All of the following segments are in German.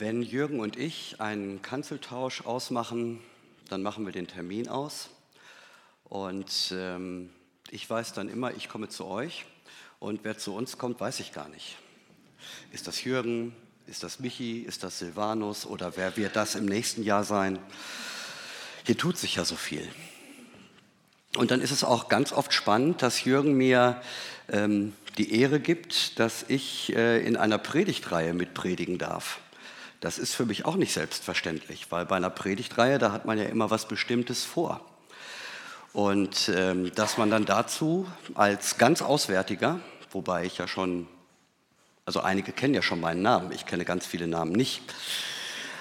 Wenn Jürgen und ich einen Kanzeltausch ausmachen, dann machen wir den Termin aus. Und ähm, ich weiß dann immer, ich komme zu euch. Und wer zu uns kommt, weiß ich gar nicht. Ist das Jürgen? Ist das Michi? Ist das Silvanus? Oder wer wird das im nächsten Jahr sein? Hier tut sich ja so viel. Und dann ist es auch ganz oft spannend, dass Jürgen mir ähm, die Ehre gibt, dass ich äh, in einer Predigtreihe mitpredigen darf. Das ist für mich auch nicht selbstverständlich, weil bei einer Predigtreihe, da hat man ja immer was Bestimmtes vor. Und ähm, dass man dann dazu als ganz Auswärtiger, wobei ich ja schon, also einige kennen ja schon meinen Namen, ich kenne ganz viele Namen nicht,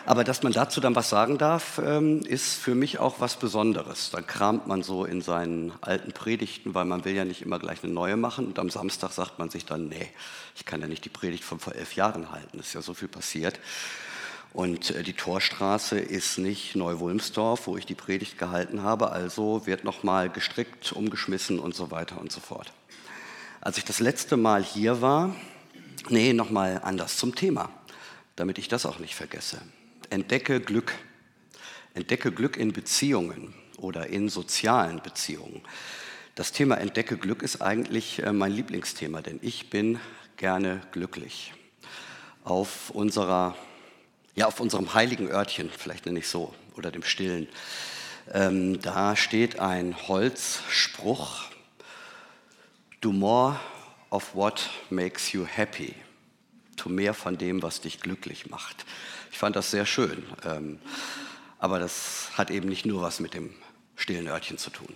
aber dass man dazu dann was sagen darf, ähm, ist für mich auch was Besonderes. Dann kramt man so in seinen alten Predigten, weil man will ja nicht immer gleich eine neue machen. Und am Samstag sagt man sich dann, nee, ich kann ja nicht die Predigt von vor elf Jahren halten. Ist ja so viel passiert. Und äh, die Torstraße ist nicht Neu-Wulmsdorf, wo ich die Predigt gehalten habe. Also wird nochmal gestrickt, umgeschmissen und so weiter und so fort. Als ich das letzte Mal hier war, nee, nochmal anders zum Thema, damit ich das auch nicht vergesse entdecke Glück. Entdecke Glück in Beziehungen oder in sozialen Beziehungen. Das Thema Entdecke Glück ist eigentlich äh, mein Lieblingsthema, denn ich bin gerne glücklich. Auf unserer, ja, auf unserem heiligen Örtchen, vielleicht nenne ich so, oder dem Stillen, ähm, da steht ein Holzspruch, do more of what makes you happy. Tu mehr von dem, was dich glücklich macht. Ich fand das sehr schön. Ähm, aber das hat eben nicht nur was mit dem stillen Örtchen zu tun.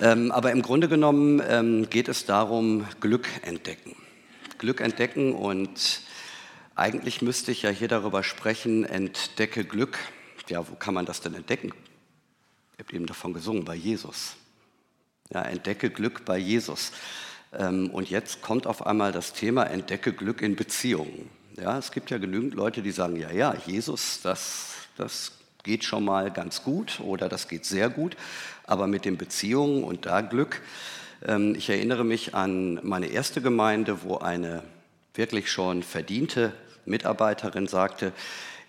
Ähm, aber im Grunde genommen ähm, geht es darum, Glück entdecken. Glück entdecken und eigentlich müsste ich ja hier darüber sprechen, entdecke Glück. Ja, wo kann man das denn entdecken? Ich habe eben davon gesungen, bei Jesus. Ja, entdecke Glück bei Jesus. Und jetzt kommt auf einmal das Thema Entdecke Glück in Beziehungen. Ja, es gibt ja genügend Leute, die sagen, ja, ja, Jesus, das, das geht schon mal ganz gut oder das geht sehr gut, aber mit den Beziehungen und da Glück. Ähm, ich erinnere mich an meine erste Gemeinde, wo eine wirklich schon verdiente Mitarbeiterin sagte,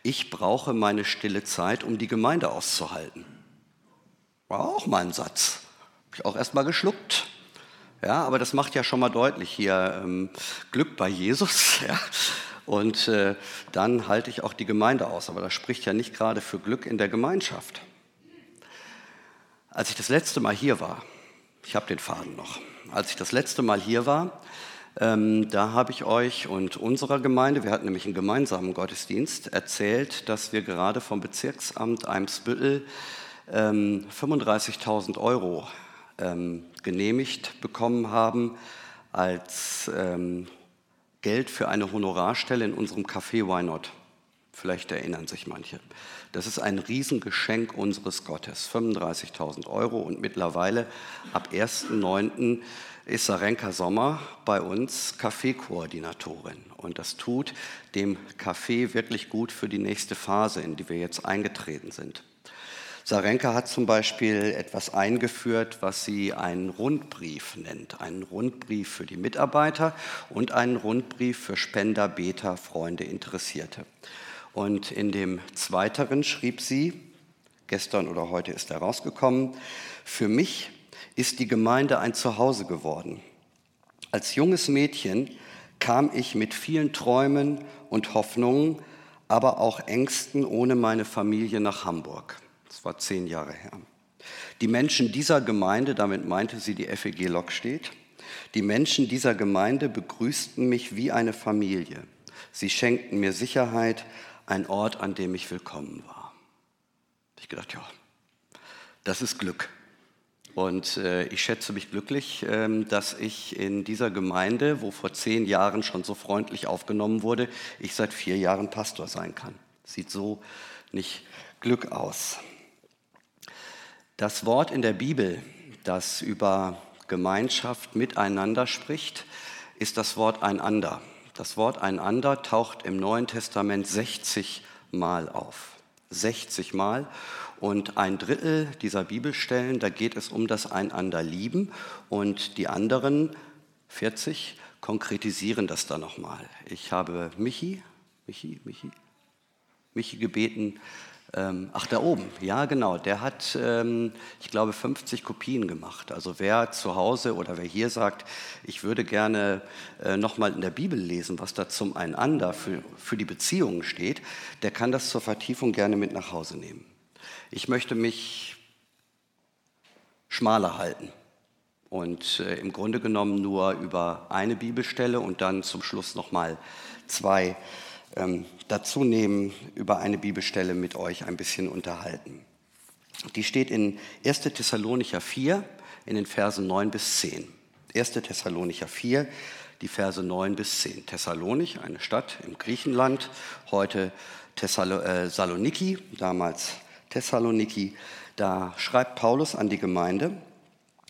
ich brauche meine stille Zeit, um die Gemeinde auszuhalten. War auch mal ein Satz. Habe ich auch erst mal geschluckt. Ja, aber das macht ja schon mal deutlich hier ähm, Glück bei Jesus. Ja. Und äh, dann halte ich auch die Gemeinde aus. Aber das spricht ja nicht gerade für Glück in der Gemeinschaft. Als ich das letzte Mal hier war, ich habe den Faden noch, als ich das letzte Mal hier war, ähm, da habe ich euch und unserer Gemeinde, wir hatten nämlich einen gemeinsamen Gottesdienst, erzählt, dass wir gerade vom Bezirksamt Eimsbüttel ähm, 35.000 Euro ähm, genehmigt bekommen haben als ähm, Geld für eine Honorarstelle in unserem Café Why Not. Vielleicht erinnern sich manche. Das ist ein Riesengeschenk unseres Gottes. 35.000 Euro und mittlerweile ab 1.9. ist Sarenka Sommer bei uns Kaffeekoordinatorin. Und das tut dem Café wirklich gut für die nächste Phase, in die wir jetzt eingetreten sind. Sarenka hat zum Beispiel etwas eingeführt, was sie einen Rundbrief nennt. Einen Rundbrief für die Mitarbeiter und einen Rundbrief für Spender, Beter, Freunde, Interessierte. Und in dem zweiteren schrieb sie, gestern oder heute ist er rausgekommen, für mich ist die Gemeinde ein Zuhause geworden. Als junges Mädchen kam ich mit vielen Träumen und Hoffnungen, aber auch Ängsten ohne meine Familie nach Hamburg. Das war zehn Jahre her. Die Menschen dieser Gemeinde, damit meinte sie die FEG Lockstedt, die Menschen dieser Gemeinde begrüßten mich wie eine Familie. Sie schenkten mir Sicherheit, ein Ort, an dem ich willkommen war. Ich gedacht, ja, das ist Glück. Und äh, ich schätze mich glücklich, äh, dass ich in dieser Gemeinde, wo vor zehn Jahren schon so freundlich aufgenommen wurde, ich seit vier Jahren Pastor sein kann. Sieht so nicht Glück aus. Das Wort in der Bibel, das über Gemeinschaft miteinander spricht, ist das Wort einander. Das Wort einander taucht im Neuen Testament 60 Mal auf. 60 Mal. Und ein Drittel dieser Bibelstellen, da geht es um das Einander lieben und die anderen 40 konkretisieren das dann nochmal. Ich habe Michi, Michi, Michi, Michi gebeten, ähm, ach, da oben, ja genau, der hat, ähm, ich glaube, 50 Kopien gemacht. Also wer zu Hause oder wer hier sagt, ich würde gerne äh, nochmal in der Bibel lesen, was da zum Einander für, für die Beziehungen steht, der kann das zur Vertiefung gerne mit nach Hause nehmen. Ich möchte mich schmaler halten und äh, im Grunde genommen nur über eine Bibelstelle und dann zum Schluss nochmal zwei ähm, dazu nehmen, über eine Bibelstelle mit euch ein bisschen unterhalten. Die steht in 1. Thessalonicher 4 in den Versen 9 bis 10. 1. Thessalonicher 4, die Verse 9 bis 10. Thessalonich, eine Stadt im Griechenland, heute Thessaloniki, äh, damals Thessaloniki. Da schreibt Paulus an die Gemeinde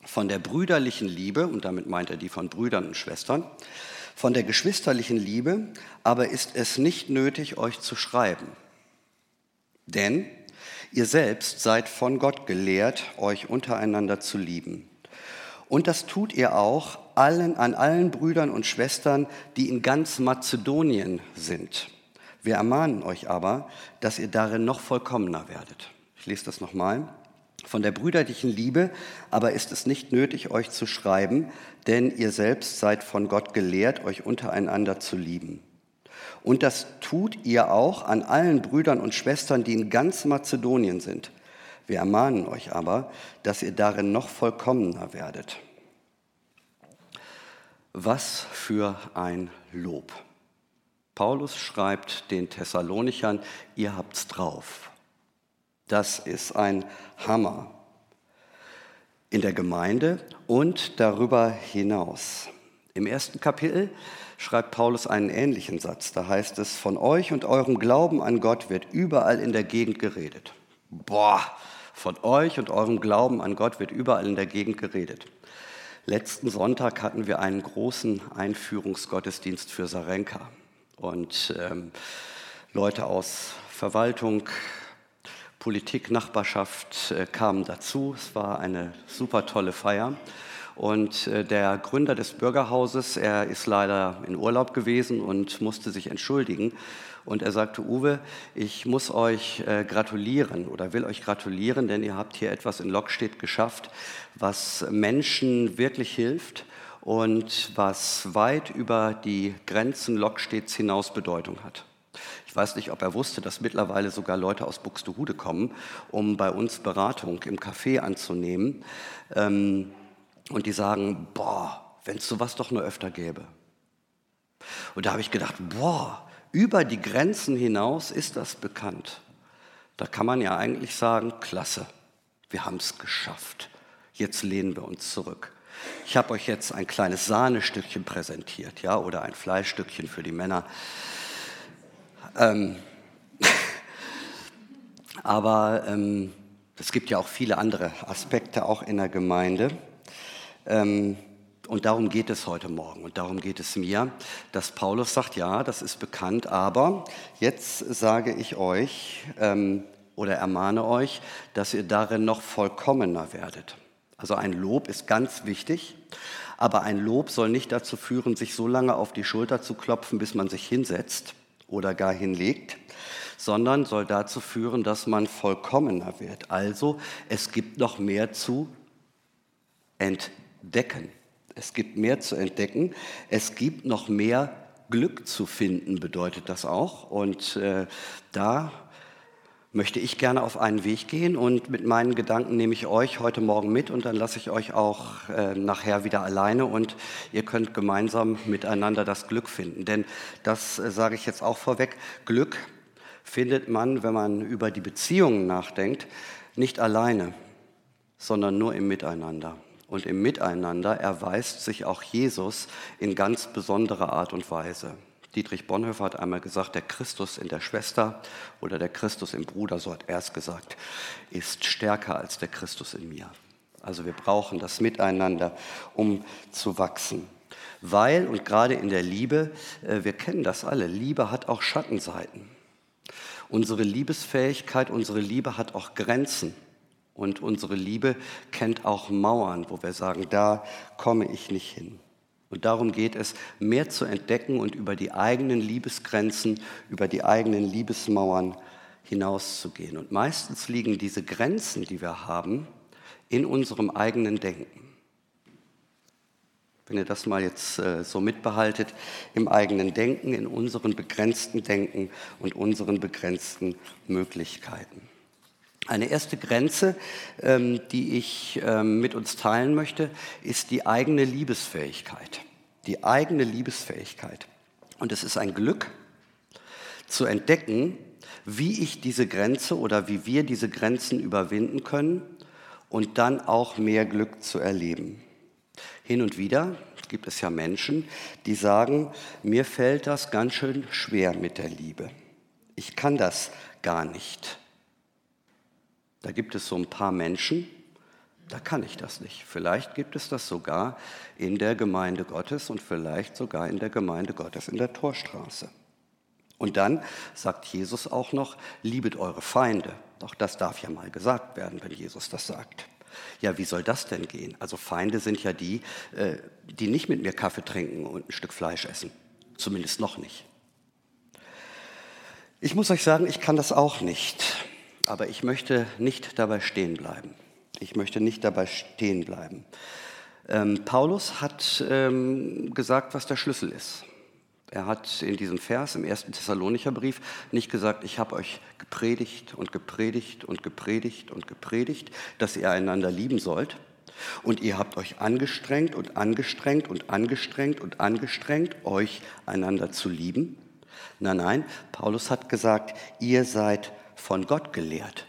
von der brüderlichen Liebe, und damit meint er die von Brüdern und Schwestern, von der geschwisterlichen Liebe aber ist es nicht nötig, euch zu schreiben. Denn ihr selbst seid von Gott gelehrt, euch untereinander zu lieben. Und das tut ihr auch allen, an allen Brüdern und Schwestern, die in ganz Mazedonien sind. Wir ermahnen euch aber, dass ihr darin noch vollkommener werdet. Ich lese das nochmal. Von der brüderlichen Liebe aber ist es nicht nötig, euch zu schreiben, denn ihr selbst seid von Gott gelehrt, euch untereinander zu lieben. Und das tut ihr auch an allen Brüdern und Schwestern, die in ganz Mazedonien sind. Wir ermahnen euch aber, dass ihr darin noch vollkommener werdet. Was für ein Lob. Paulus schreibt den Thessalonichern, ihr habt's drauf. Das ist ein Hammer in der Gemeinde und darüber hinaus. Im ersten Kapitel schreibt Paulus einen ähnlichen Satz. Da heißt es, von euch und eurem Glauben an Gott wird überall in der Gegend geredet. Boah, von euch und eurem Glauben an Gott wird überall in der Gegend geredet. Letzten Sonntag hatten wir einen großen Einführungsgottesdienst für Sarenka. Und ähm, Leute aus Verwaltung, Politik, Nachbarschaft äh, kamen dazu. Es war eine super tolle Feier. Und äh, der Gründer des Bürgerhauses, er ist leider in Urlaub gewesen und musste sich entschuldigen. Und er sagte, Uwe, ich muss euch äh, gratulieren oder will euch gratulieren, denn ihr habt hier etwas in Lockstedt geschafft, was Menschen wirklich hilft und was weit über die Grenzen Lockstedts hinaus Bedeutung hat. Weiß nicht, ob er wusste, dass mittlerweile sogar Leute aus Buxtehude kommen, um bei uns Beratung im Café anzunehmen. Ähm, und die sagen, boah, wenn es sowas doch nur öfter gäbe. Und da habe ich gedacht, boah, über die Grenzen hinaus ist das bekannt. Da kann man ja eigentlich sagen, klasse, wir haben es geschafft. Jetzt lehnen wir uns zurück. Ich habe euch jetzt ein kleines Sahnestückchen präsentiert, ja, oder ein Fleischstückchen für die Männer. Ähm, aber ähm, es gibt ja auch viele andere Aspekte auch in der Gemeinde. Ähm, und darum geht es heute Morgen und darum geht es mir, dass Paulus sagt, ja, das ist bekannt, aber jetzt sage ich euch ähm, oder ermahne euch, dass ihr darin noch vollkommener werdet. Also ein Lob ist ganz wichtig, aber ein Lob soll nicht dazu führen, sich so lange auf die Schulter zu klopfen, bis man sich hinsetzt oder gar hinlegt, sondern soll dazu führen, dass man vollkommener wird. Also es gibt noch mehr zu entdecken. Es gibt mehr zu entdecken. Es gibt noch mehr Glück zu finden, bedeutet das auch. Und äh, da möchte ich gerne auf einen Weg gehen und mit meinen Gedanken nehme ich euch heute Morgen mit und dann lasse ich euch auch äh, nachher wieder alleine und ihr könnt gemeinsam miteinander das Glück finden. Denn das äh, sage ich jetzt auch vorweg, Glück findet man, wenn man über die Beziehungen nachdenkt, nicht alleine, sondern nur im Miteinander. Und im Miteinander erweist sich auch Jesus in ganz besonderer Art und Weise. Dietrich Bonhoeffer hat einmal gesagt, der Christus in der Schwester oder der Christus im Bruder, so hat er es gesagt, ist stärker als der Christus in mir. Also wir brauchen das Miteinander, um zu wachsen. Weil, und gerade in der Liebe, äh, wir kennen das alle, Liebe hat auch Schattenseiten. Unsere Liebesfähigkeit, unsere Liebe hat auch Grenzen. Und unsere Liebe kennt auch Mauern, wo wir sagen, da komme ich nicht hin. Und darum geht es, mehr zu entdecken und über die eigenen Liebesgrenzen, über die eigenen Liebesmauern hinauszugehen. Und meistens liegen diese Grenzen, die wir haben, in unserem eigenen Denken. Wenn ihr das mal jetzt äh, so mitbehaltet, im eigenen Denken, in unseren begrenzten Denken und unseren begrenzten Möglichkeiten. Eine erste Grenze, ähm, die ich ähm, mit uns teilen möchte, ist die eigene Liebesfähigkeit. Die eigene Liebesfähigkeit. Und es ist ein Glück zu entdecken, wie ich diese Grenze oder wie wir diese Grenzen überwinden können und dann auch mehr Glück zu erleben. Hin und wieder gibt es ja Menschen, die sagen, mir fällt das ganz schön schwer mit der Liebe. Ich kann das gar nicht. Da gibt es so ein paar Menschen, da kann ich das nicht. Vielleicht gibt es das sogar in der Gemeinde Gottes und vielleicht sogar in der Gemeinde Gottes in der Torstraße. Und dann sagt Jesus auch noch, liebet eure Feinde. Doch das darf ja mal gesagt werden, wenn Jesus das sagt. Ja, wie soll das denn gehen? Also Feinde sind ja die, äh, die nicht mit mir Kaffee trinken und ein Stück Fleisch essen. Zumindest noch nicht. Ich muss euch sagen, ich kann das auch nicht. Aber ich möchte nicht dabei stehen bleiben. Ich möchte nicht dabei stehen bleiben. Ähm, Paulus hat ähm, gesagt, was der Schlüssel ist. Er hat in diesem Vers im ersten Thessalonicher Brief nicht gesagt, ich habe euch gepredigt und gepredigt und gepredigt und gepredigt, dass ihr einander lieben sollt. Und ihr habt euch angestrengt und angestrengt und angestrengt und angestrengt, euch einander zu lieben. Nein, nein, Paulus hat gesagt, ihr seid von Gott gelehrt.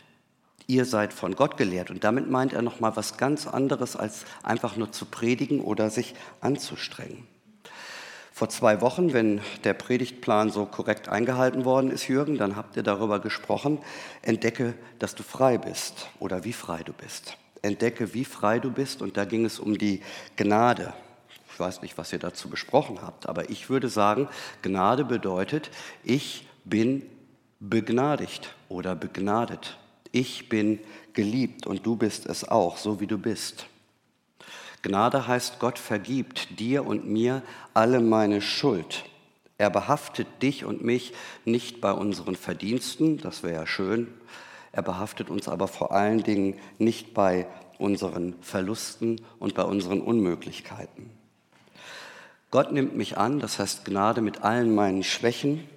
Ihr seid von Gott gelehrt. Und damit meint er nochmal was ganz anderes, als einfach nur zu predigen oder sich anzustrengen. Vor zwei Wochen, wenn der Predigtplan so korrekt eingehalten worden ist, Jürgen, dann habt ihr darüber gesprochen, entdecke, dass du frei bist oder wie frei du bist. Entdecke, wie frei du bist und da ging es um die Gnade. Ich weiß nicht, was ihr dazu besprochen habt, aber ich würde sagen, Gnade bedeutet, ich bin begnadigt oder begnadet. Ich bin geliebt und du bist es auch, so wie du bist. Gnade heißt, Gott vergibt dir und mir alle meine Schuld. Er behaftet dich und mich nicht bei unseren Verdiensten, das wäre ja schön. Er behaftet uns aber vor allen Dingen nicht bei unseren Verlusten und bei unseren Unmöglichkeiten. Gott nimmt mich an, das heißt Gnade mit allen meinen Schwächen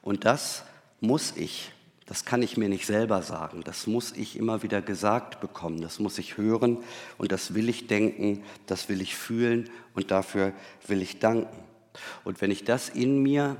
und das muss ich das kann ich mir nicht selber sagen. Das muss ich immer wieder gesagt bekommen. Das muss ich hören und das will ich denken, das will ich fühlen und dafür will ich danken. Und wenn ich das in mir,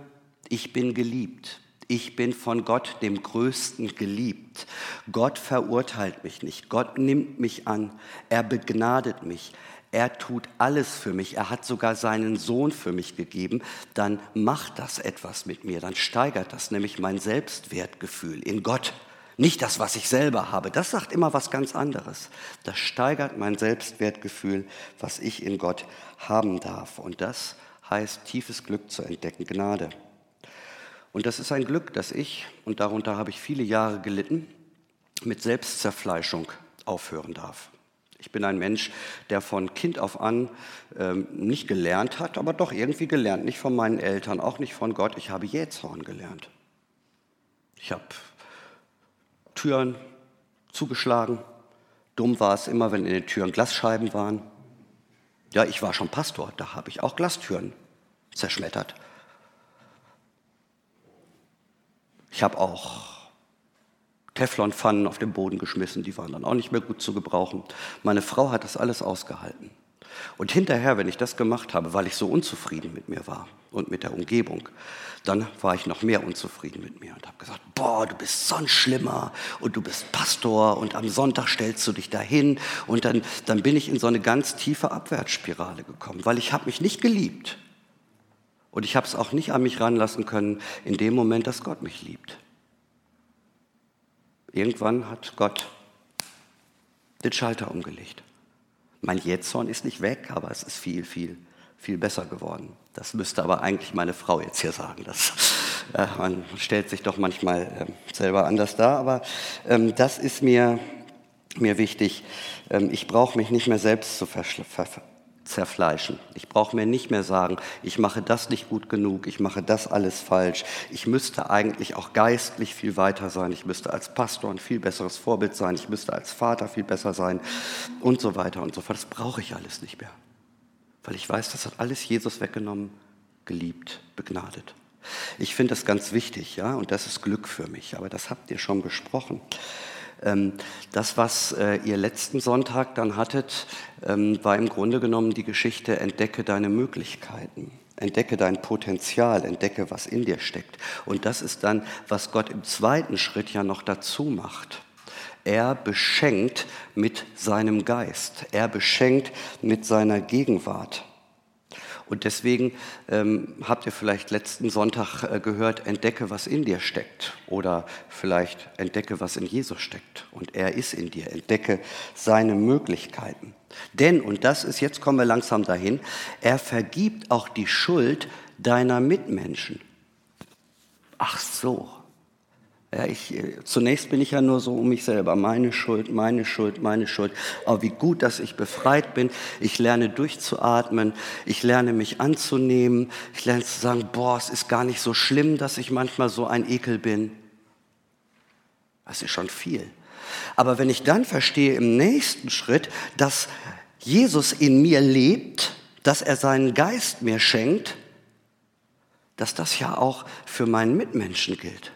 ich bin geliebt, ich bin von Gott, dem Größten, geliebt. Gott verurteilt mich nicht. Gott nimmt mich an. Er begnadet mich er tut alles für mich, er hat sogar seinen Sohn für mich gegeben, dann macht das etwas mit mir, dann steigert das nämlich mein Selbstwertgefühl in Gott. Nicht das, was ich selber habe, das sagt immer was ganz anderes. Das steigert mein Selbstwertgefühl, was ich in Gott haben darf. Und das heißt, tiefes Glück zu entdecken, Gnade. Und das ist ein Glück, dass ich, und darunter habe ich viele Jahre gelitten, mit Selbstzerfleischung aufhören darf. Ich bin ein Mensch, der von Kind auf an ähm, nicht gelernt hat, aber doch irgendwie gelernt. Nicht von meinen Eltern, auch nicht von Gott. Ich habe Jähzorn gelernt. Ich habe Türen zugeschlagen. Dumm war es immer, wenn in den Türen Glasscheiben waren. Ja, ich war schon Pastor, da habe ich auch Glastüren zerschmettert. Ich habe auch Teflonpfannen auf den Boden geschmissen, die waren dann auch nicht mehr gut zu gebrauchen. Meine Frau hat das alles ausgehalten. Und hinterher, wenn ich das gemacht habe, weil ich so unzufrieden mit mir war und mit der Umgebung, dann war ich noch mehr unzufrieden mit mir und habe gesagt, boah, du bist so ein Schlimmer und du bist Pastor und am Sonntag stellst du dich dahin und dann, dann bin ich in so eine ganz tiefe Abwärtsspirale gekommen, weil ich habe mich nicht geliebt und ich habe es auch nicht an mich ranlassen können in dem Moment, dass Gott mich liebt. Irgendwann hat Gott den Schalter umgelegt. Mein Jähzorn ist nicht weg, aber es ist viel, viel, viel besser geworden. Das müsste aber eigentlich meine Frau jetzt hier sagen. Das, äh, man stellt sich doch manchmal äh, selber anders dar, aber ähm, das ist mir, mir wichtig. Ähm, ich brauche mich nicht mehr selbst zu, ver zerfleischen. Ich brauche mir nicht mehr sagen, ich mache das nicht gut genug, ich mache das alles falsch. Ich müsste eigentlich auch geistlich viel weiter sein. Ich müsste als Pastor ein viel besseres Vorbild sein. Ich müsste als Vater viel besser sein und so weiter und so fort. Das brauche ich alles nicht mehr. Weil ich weiß, das hat alles Jesus weggenommen, geliebt, begnadet. Ich finde das ganz wichtig, ja, und das ist Glück für mich. Aber das habt ihr schon besprochen. Ähm, das, was äh, ihr letzten Sonntag dann hattet, ähm, war im Grunde genommen die Geschichte, entdecke deine Möglichkeiten. Entdecke dein Potenzial, entdecke, was in dir steckt. Und das ist dann, was Gott im zweiten Schritt ja noch dazu macht. Er beschenkt mit seinem Geist. Er beschenkt mit seiner Gegenwart. Und deswegen ähm, habt ihr vielleicht letzten Sonntag äh, gehört, entdecke, was in dir steckt. Oder vielleicht entdecke, was in Jesus steckt. Und er ist in dir. Entdecke seine Möglichkeiten. Denn, und das ist, jetzt kommen wir langsam dahin, er vergibt auch die Schuld deiner Mitmenschen. Ach so, ja, ich, äh, zunächst bin ich ja nur so um mich selber. Meine Schuld, meine Schuld, meine Schuld. Aber wie gut, dass ich befreit bin. Ich lerne durchzuatmen. Ich lerne mich anzunehmen. Ich lerne zu sagen, boah, es ist gar nicht so schlimm, dass ich manchmal so ein Ekel bin. Das ist schon viel. Aber wenn ich dann verstehe im nächsten Schritt, dass Jesus in mir lebt, dass er seinen Geist mir schenkt, dass das ja auch für meinen Mitmenschen gilt.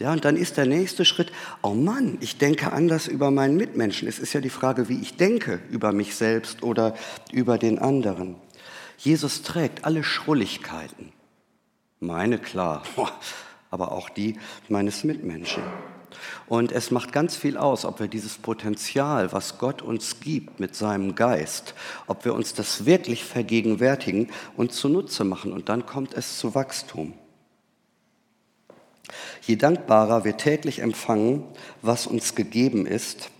Ja, und dann ist der nächste Schritt, oh Mann, ich denke anders über meinen Mitmenschen. Es ist ja die Frage, wie ich denke über mich selbst oder über den anderen. Jesus trägt alle Schrulligkeiten. Meine klar, aber auch die meines Mitmenschen. Und es macht ganz viel aus, ob wir dieses Potenzial, was Gott uns gibt mit seinem Geist, ob wir uns das wirklich vergegenwärtigen und zunutze machen. Und dann kommt es zu Wachstum. Je dankbarer wir täglich empfangen, was uns gegeben ist,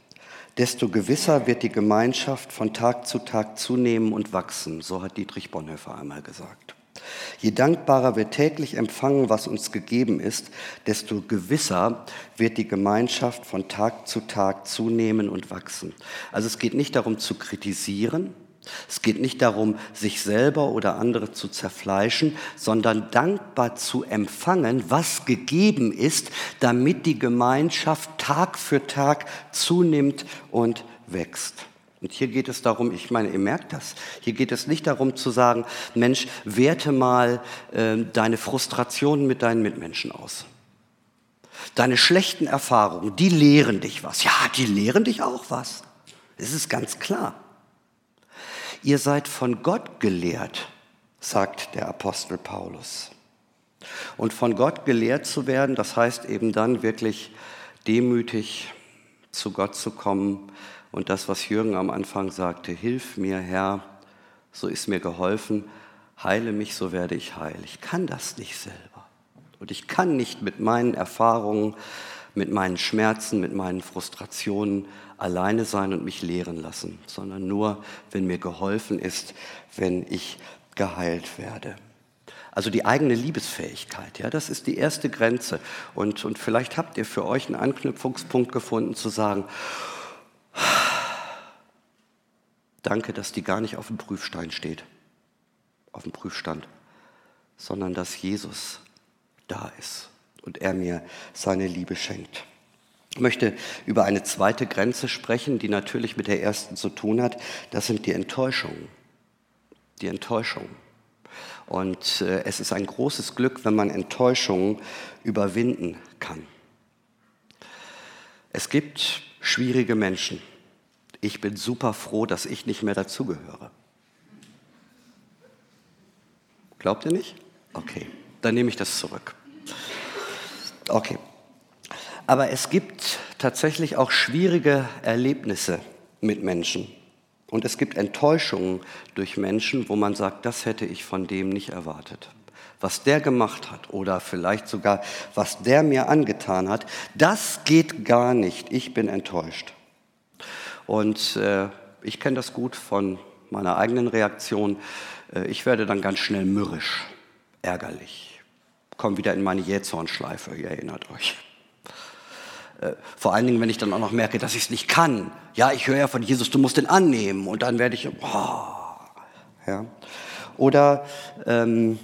desto gewisser wird die Gemeinschaft von Tag zu Tag zunehmen und wachsen, so hat Dietrich Bonhoeffer einmal gesagt. Je dankbarer wir täglich empfangen, was uns gegeben ist, desto gewisser wird die Gemeinschaft von Tag zu Tag zunehmen und wachsen. Also es geht nicht darum zu kritisieren, es geht nicht darum, sich selber oder andere zu zerfleischen, sondern dankbar zu empfangen, was gegeben ist, damit die Gemeinschaft Tag für Tag zunimmt und wächst. Und hier geht es darum, ich meine, ihr merkt das, hier geht es nicht darum zu sagen, Mensch, werte mal äh, deine Frustrationen mit deinen Mitmenschen aus. Deine schlechten Erfahrungen, die lehren dich was. Ja, die lehren dich auch was. Das ist ganz klar. Ihr seid von Gott gelehrt, sagt der Apostel Paulus. Und von Gott gelehrt zu werden, das heißt eben dann wirklich demütig zu Gott zu kommen und das, was Jürgen am Anfang sagte, hilf mir Herr, so ist mir geholfen, heile mich, so werde ich heil. Ich kann das nicht selber. Und ich kann nicht mit meinen Erfahrungen, mit meinen Schmerzen, mit meinen Frustrationen alleine sein und mich lehren lassen, sondern nur, wenn mir geholfen ist, wenn ich geheilt werde. Also die eigene Liebesfähigkeit, ja, das ist die erste Grenze. Und, und vielleicht habt ihr für euch einen Anknüpfungspunkt gefunden, zu sagen, danke, dass die gar nicht auf dem Prüfstein steht, auf dem Prüfstand, sondern dass Jesus da ist und er mir seine Liebe schenkt. Ich möchte über eine zweite Grenze sprechen, die natürlich mit der ersten zu tun hat. Das sind die Enttäuschungen. Die Enttäuschungen. Und äh, es ist ein großes Glück, wenn man Enttäuschungen überwinden kann. Es gibt schwierige Menschen. Ich bin super froh, dass ich nicht mehr dazugehöre. Glaubt ihr nicht? Okay, dann nehme ich das zurück. Okay. Aber es gibt tatsächlich auch schwierige Erlebnisse mit Menschen. Und es gibt Enttäuschungen durch Menschen, wo man sagt, das hätte ich von dem nicht erwartet. Was der gemacht hat oder vielleicht sogar, was der mir angetan hat, das geht gar nicht. Ich bin enttäuscht. Und äh, ich kenne das gut von meiner eigenen Reaktion. Äh, ich werde dann ganz schnell mürrisch, ärgerlich. Komme wieder in meine Jähzornschleife, ihr erinnert euch. Äh, vor allen Dingen, wenn ich dann auch noch merke, dass ich es nicht kann. Ja, ich höre ja von Jesus, du musst ihn annehmen. Und dann werde ich, oh, Ja? Oder ähm,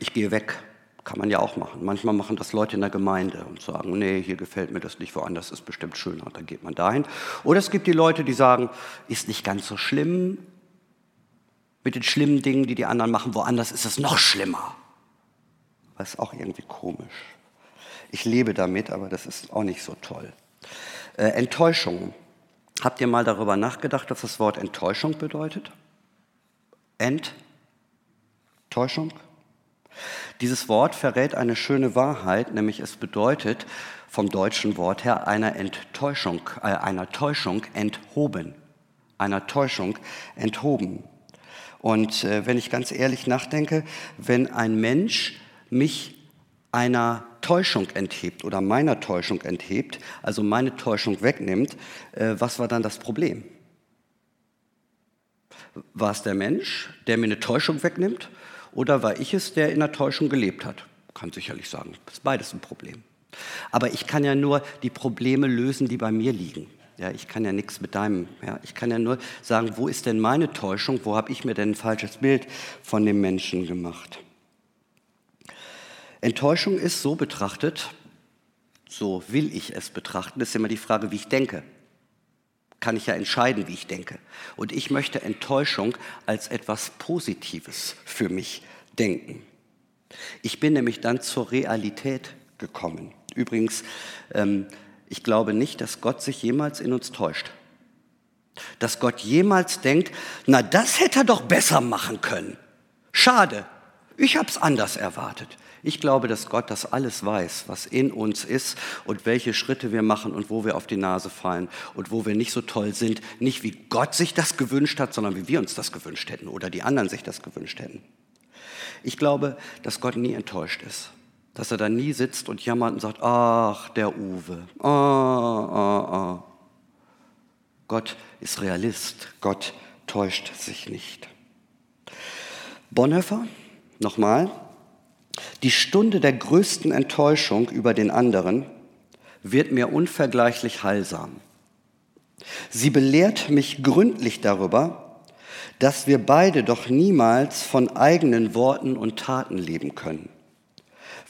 ich gehe weg. Kann man ja auch machen. Manchmal machen das Leute in der Gemeinde und sagen, nee, hier gefällt mir das nicht, woanders ist bestimmt schöner, dann geht man dahin. Oder es gibt die Leute, die sagen, ist nicht ganz so schlimm mit den schlimmen Dingen, die die anderen machen, woanders ist es noch schlimmer. Das ist auch irgendwie komisch. Ich lebe damit, aber das ist auch nicht so toll. Äh, Enttäuschung. Habt ihr mal darüber nachgedacht, was das Wort Enttäuschung bedeutet? Enttäuschung? Dieses Wort verrät eine schöne Wahrheit, nämlich es bedeutet vom deutschen Wort her einer Enttäuschung, äh, einer Täuschung enthoben, einer Täuschung enthoben. Und äh, wenn ich ganz ehrlich nachdenke, wenn ein Mensch mich einer Täuschung enthebt oder meiner Täuschung enthebt, also meine Täuschung wegnimmt, äh, was war dann das Problem? War es der Mensch, der mir eine Täuschung wegnimmt? Oder war ich es, der in der Täuschung gelebt hat? Kann sicherlich sagen, ist beides ein Problem. Aber ich kann ja nur die Probleme lösen, die bei mir liegen. Ja, ich kann ja nichts mit deinem. Ja, ich kann ja nur sagen, wo ist denn meine Täuschung? Wo habe ich mir denn ein falsches Bild von dem Menschen gemacht? Enttäuschung ist so betrachtet, so will ich es betrachten, ist immer die Frage, wie ich denke. Kann ich ja entscheiden, wie ich denke. Und ich möchte Enttäuschung als etwas Positives für mich denken. Ich bin nämlich dann zur Realität gekommen. Übrigens, ähm, ich glaube nicht, dass Gott sich jemals in uns täuscht. Dass Gott jemals denkt, na das hätte er doch besser machen können. Schade, ich habe es anders erwartet. Ich glaube, dass Gott das alles weiß, was in uns ist und welche Schritte wir machen und wo wir auf die Nase fallen und wo wir nicht so toll sind. Nicht wie Gott sich das gewünscht hat, sondern wie wir uns das gewünscht hätten oder die anderen sich das gewünscht hätten. Ich glaube, dass Gott nie enttäuscht ist. Dass er da nie sitzt und jammert und sagt, ach, der Uwe, ah, ah, ah. Gott ist Realist. Gott täuscht sich nicht. Bonhoeffer, nochmal, die Stunde der größten Enttäuschung über den anderen wird mir unvergleichlich heilsam. Sie belehrt mich gründlich darüber, dass wir beide doch niemals von eigenen Worten und Taten leben können.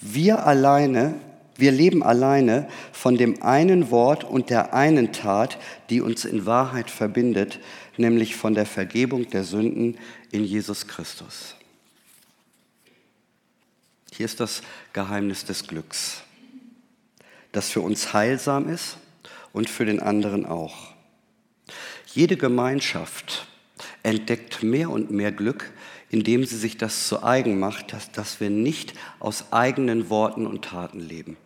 Wir alleine, wir leben alleine von dem einen Wort und der einen Tat, die uns in Wahrheit verbindet, nämlich von der Vergebung der Sünden in Jesus Christus. Hier ist das Geheimnis des Glücks, das für uns heilsam ist und für den anderen auch. Jede Gemeinschaft entdeckt mehr und mehr Glück, indem sie sich das zu eigen macht, dass, dass wir nicht aus eigenen Worten und Taten leben.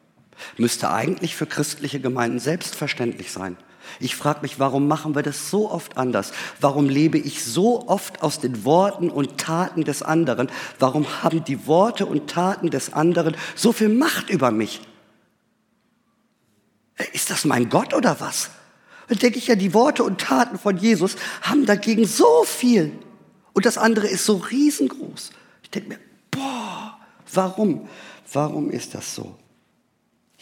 Müsste eigentlich für christliche Gemeinden selbstverständlich sein. Ich frage mich, warum machen wir das so oft anders? Warum lebe ich so oft aus den Worten und Taten des anderen? Warum haben die Worte und Taten des anderen so viel Macht über mich? Ist das mein Gott oder was? Dann denke ich ja, die Worte und Taten von Jesus haben dagegen so viel. Und das andere ist so riesengroß. Ich denke mir, boah, warum? Warum ist das so?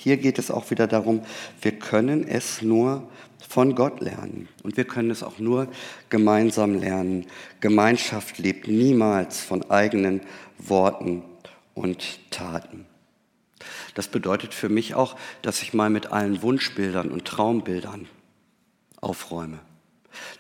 Hier geht es auch wieder darum, wir können es nur von Gott lernen. Und wir können es auch nur gemeinsam lernen. Gemeinschaft lebt niemals von eigenen Worten und Taten. Das bedeutet für mich auch, dass ich mal mit allen Wunschbildern und Traumbildern aufräume.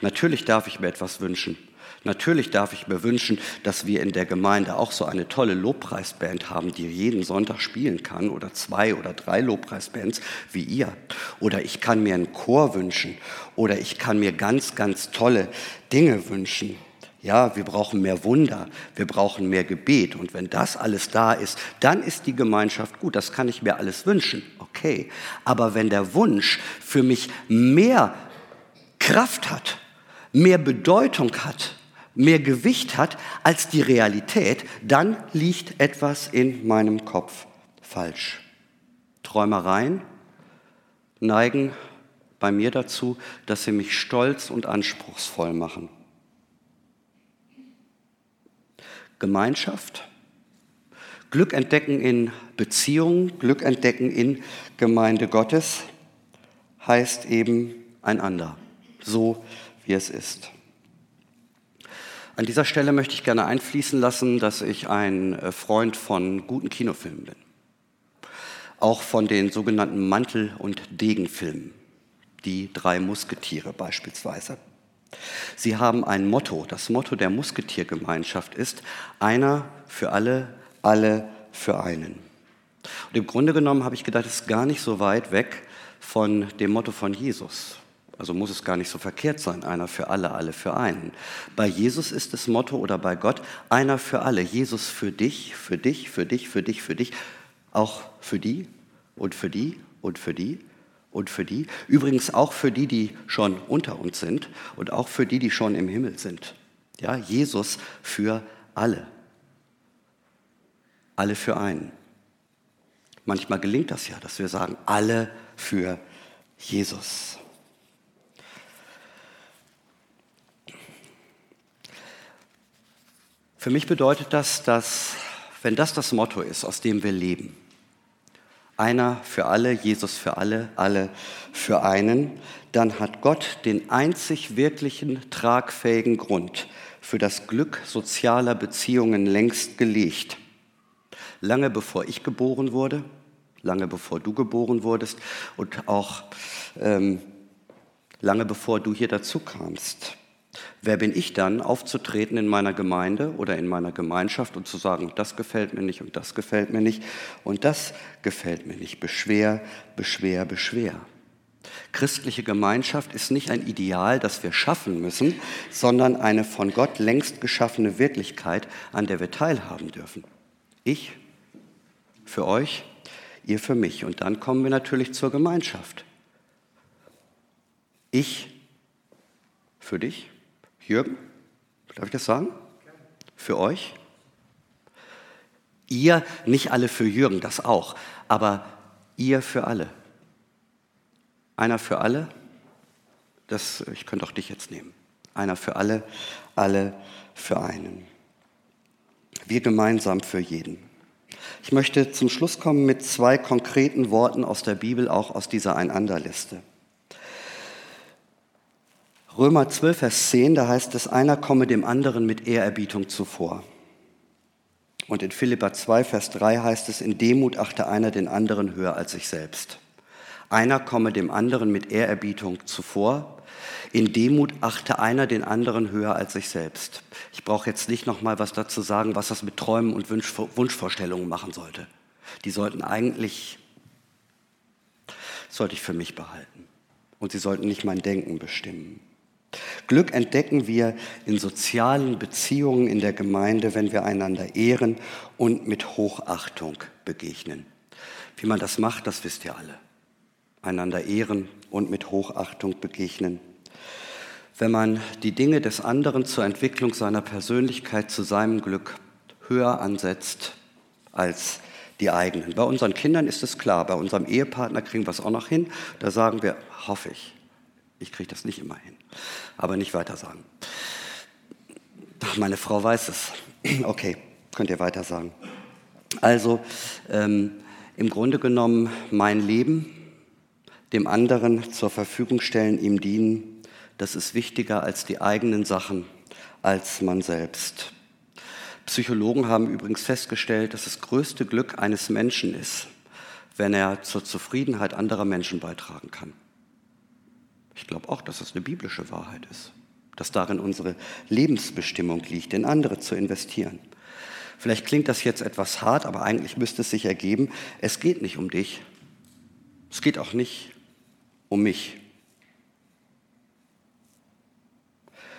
Natürlich darf ich mir etwas wünschen. Natürlich darf ich mir wünschen, dass wir in der Gemeinde auch so eine tolle Lobpreisband haben, die jeden Sonntag spielen kann oder zwei oder drei Lobpreisbands wie ihr. Oder ich kann mir einen Chor wünschen oder ich kann mir ganz, ganz tolle Dinge wünschen. Ja, wir brauchen mehr Wunder, wir brauchen mehr Gebet. Und wenn das alles da ist, dann ist die Gemeinschaft gut. Das kann ich mir alles wünschen. Okay. Aber wenn der Wunsch für mich mehr Kraft hat, mehr Bedeutung hat, mehr Gewicht hat als die Realität, dann liegt etwas in meinem Kopf falsch. Träumereien neigen bei mir dazu, dass sie mich stolz und anspruchsvoll machen. Gemeinschaft, Glück entdecken in Beziehungen, Glück entdecken in Gemeinde Gottes heißt eben einander, so wie es ist. An dieser Stelle möchte ich gerne einfließen lassen, dass ich ein äh, Freund von guten Kinofilmen bin. Auch von den sogenannten Mantel- und Degenfilmen. Die drei Musketiere beispielsweise. Sie haben ein Motto. Das Motto der Musketiergemeinschaft ist einer für alle, alle für einen. Und im Grunde genommen habe ich gedacht, es ist gar nicht so weit weg von dem Motto von Jesus. Also muss es gar nicht so verkehrt sein, einer für alle, alle für einen. Bei Jesus ist das Motto oder bei Gott einer für alle. Jesus für dich, für dich, für dich, für dich, für dich, auch für die und für die und für die und für die. Übrigens auch für die, die schon unter uns sind und auch für die, die schon im Himmel sind. Ja, Jesus für alle. Alle für einen. Manchmal gelingt das ja, dass wir sagen, alle für Jesus. Für mich bedeutet das, dass, wenn das das Motto ist, aus dem wir leben, einer für alle, Jesus für alle, alle für einen, dann hat Gott den einzig wirklichen tragfähigen Grund für das Glück sozialer Beziehungen längst gelegt. Lange bevor ich geboren wurde, lange bevor du geboren wurdest und auch ähm, lange bevor du hier dazu kamst. Wer bin ich dann, aufzutreten in meiner Gemeinde oder in meiner Gemeinschaft und zu sagen, das gefällt mir nicht und das gefällt mir nicht und das gefällt mir nicht. Beschwer, beschwer, beschwer. Christliche Gemeinschaft ist nicht ein Ideal, das wir schaffen müssen, sondern eine von Gott längst geschaffene Wirklichkeit, an der wir teilhaben dürfen. Ich für euch, ihr für mich. Und dann kommen wir natürlich zur Gemeinschaft. Ich für dich, Jürgen, darf ich das sagen? Für euch? Ihr, nicht alle für Jürgen, das auch, aber ihr für alle. Einer für alle, das, ich könnte auch dich jetzt nehmen. Einer für alle, alle für einen. Wir gemeinsam für jeden. Ich möchte zum Schluss kommen mit zwei konkreten Worten aus der Bibel, auch aus dieser Einanderliste. Römer 12, Vers 10, da heißt es, einer komme dem anderen mit Ehrerbietung zuvor. Und in Philippa 2, Vers 3 heißt es, in Demut achte einer den anderen höher als sich selbst. Einer komme dem anderen mit Ehrerbietung zuvor. In Demut achte einer den anderen höher als sich selbst. Ich brauche jetzt nicht noch mal was dazu sagen, was das mit Träumen und Wunschvorstellungen machen sollte. Die sollten eigentlich, sollte ich für mich behalten. Und sie sollten nicht mein Denken bestimmen. Glück entdecken wir in sozialen Beziehungen in der Gemeinde, wenn wir einander ehren und mit Hochachtung begegnen. Wie man das macht, das wisst ihr alle. Einander ehren und mit Hochachtung begegnen. Wenn man die Dinge des anderen zur Entwicklung seiner Persönlichkeit, zu seinem Glück höher ansetzt als die eigenen. Bei unseren Kindern ist es klar, bei unserem Ehepartner kriegen wir es auch noch hin. Da sagen wir, hoffe ich, ich kriege das nicht immer hin, aber nicht weiter sagen. Ach, meine Frau weiß es. Okay, könnt ihr weiter sagen. Also ähm, im Grunde genommen mein Leben dem anderen zur Verfügung stellen, ihm dienen, das ist wichtiger als die eigenen Sachen, als man selbst. Psychologen haben übrigens festgestellt, dass das größte Glück eines Menschen ist, wenn er zur Zufriedenheit anderer Menschen beitragen kann. Ich glaube auch, dass das eine biblische Wahrheit ist, dass darin unsere Lebensbestimmung liegt, in andere zu investieren. Vielleicht klingt das jetzt etwas hart, aber eigentlich müsste es sich ergeben, es geht nicht um dich. Es geht auch nicht um mich.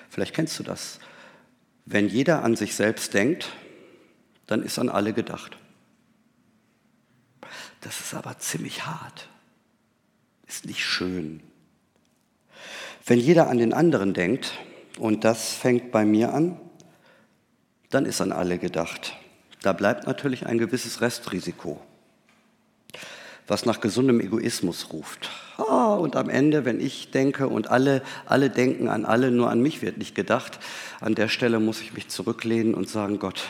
Vielleicht kennst du das. Wenn jeder an sich selbst denkt, dann ist an alle gedacht. Das ist aber ziemlich hart. Ist nicht schön. Wenn jeder an den anderen denkt, und das fängt bei mir an, dann ist an alle gedacht. Da bleibt natürlich ein gewisses Restrisiko, was nach gesundem Egoismus ruft. Ah, und am Ende, wenn ich denke und alle, alle denken an alle, nur an mich wird nicht gedacht, an der Stelle muss ich mich zurücklehnen und sagen, Gott,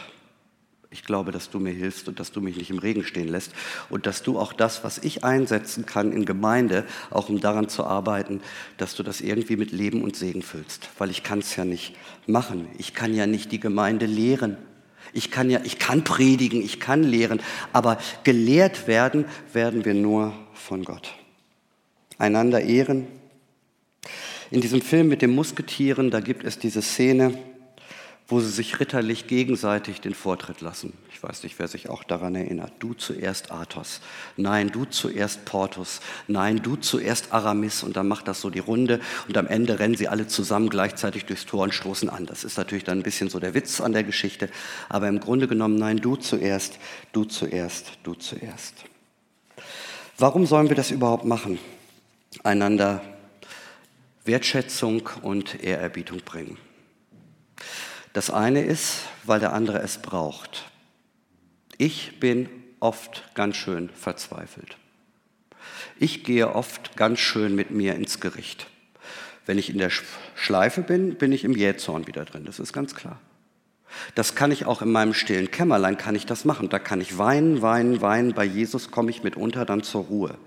Ich glaube, dass du mir hilfst und dass du mich nicht im Regen stehen lässt und dass du auch das, was ich einsetzen kann in Gemeinde, auch um daran zu arbeiten, dass du das irgendwie mit Leben und Segen füllst. Weil ich kann es ja nicht machen. Ich kann ja nicht die Gemeinde lehren. Ich kann ja, ich kann predigen, ich kann lehren, aber gelehrt werden werden wir nur von Gott. Einander ehren. In diesem Film mit den Musketieren, da gibt es diese Szene, wo sie sich ritterlich gegenseitig den Vortritt lassen. Ich weiß nicht, wer sich auch daran erinnert. Du zuerst Athos. Nein, du zuerst Portus. Nein, du zuerst Aramis. Und dann macht das so die Runde. Und am Ende rennen sie alle zusammen gleichzeitig durchs Tor und stoßen an. Das ist natürlich dann ein bisschen so der Witz an der Geschichte. Aber im Grunde genommen, nein, du zuerst, du zuerst, du zuerst. Warum sollen wir das überhaupt machen? Einander Wertschätzung und Ehrerbietung bringen. Das eine ist, weil der andere es braucht. Ich bin oft ganz schön verzweifelt. Ich gehe oft ganz schön mit mir ins Gericht. Wenn ich in der Schleife bin, bin ich im Jähzorn wieder drin, das ist ganz klar. Das kann ich auch in meinem stillen Kämmerlein, kann ich das machen. Da kann ich weinen, weinen, weinen. Bei Jesus komme ich mitunter dann zur Ruhe.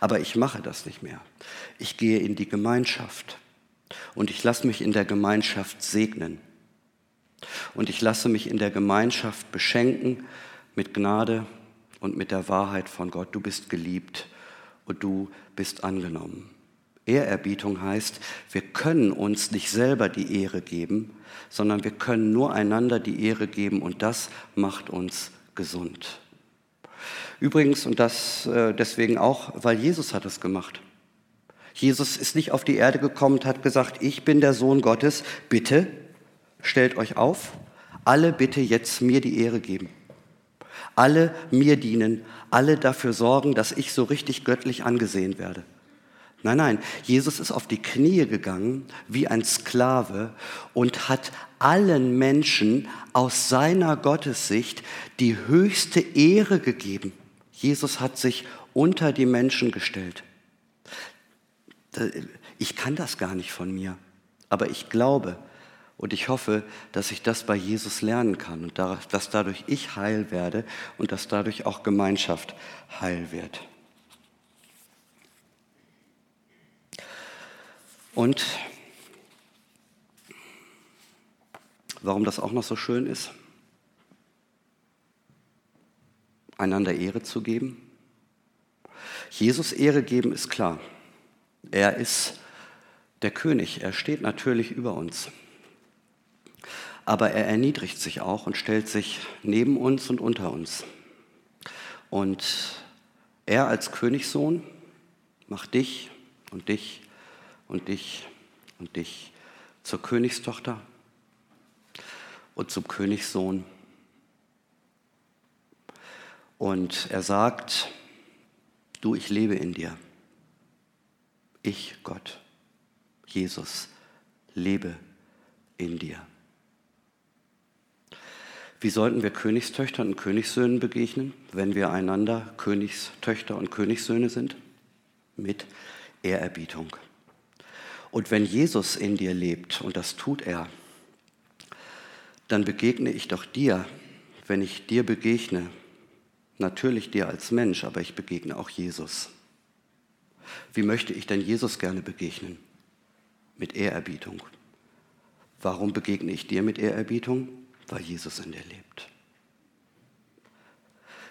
Aber ich mache das nicht mehr. Ich gehe in die Gemeinschaft und ich lasse mich in der Gemeinschaft segnen. Und ich lasse mich in der Gemeinschaft beschenken mit Gnade und mit der Wahrheit von Gott. Du bist geliebt und du bist angenommen. Ehrerbietung heißt, wir können uns nicht selber die Ehre geben, sondern wir können nur einander die Ehre geben und das macht uns gesund. Übrigens, und das äh, deswegen auch, weil Jesus hat es gemacht. Jesus ist nicht auf die Erde gekommen und hat gesagt, ich bin der Sohn Gottes, bitte stellt euch auf, alle bitte jetzt mir die Ehre geben. Alle mir dienen, alle dafür sorgen, dass ich so richtig göttlich angesehen werde. Nein, nein, Jesus ist auf die Knie gegangen wie ein Sklave und hat allen Menschen aus seiner Gottessicht die höchste Ehre gegeben. Jesus hat sich unter die Menschen gestellt. Ich kann das gar nicht von mir, aber ich glaube, und ich hoffe, dass ich das bei Jesus lernen kann und dass dadurch ich heil werde und dass dadurch auch Gemeinschaft heil wird. Und warum das auch noch so schön ist, einander Ehre zu geben. Jesus Ehre geben ist klar. Er ist der König, er steht natürlich über uns aber er erniedrigt sich auch und stellt sich neben uns und unter uns. Und er als Königssohn macht dich und dich und dich und dich zur Königstochter und zum Königssohn. Und er sagt, du, ich lebe in dir. Ich, Gott, Jesus, lebe in dir. Wie sollten wir Königstöchtern und Königssöhnen begegnen, wenn wir einander Königstöchter und Königssöhne sind? Mit Ehrerbietung. Und wenn Jesus in dir lebt, und das tut er, dann begegne ich doch dir, wenn ich dir begegne, natürlich dir als Mensch, aber ich begegne auch Jesus. Wie möchte ich denn Jesus gerne begegnen? Mit Ehrerbietung. Warum begegne ich dir mit Ehrerbietung? Weil Jesus in dir lebt.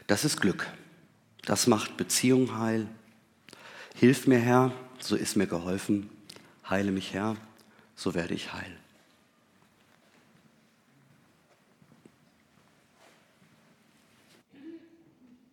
Das ist Glück. Das macht Beziehung heil. Hilf mir, Herr, so ist mir geholfen. Heile mich, Herr, so werde ich heil.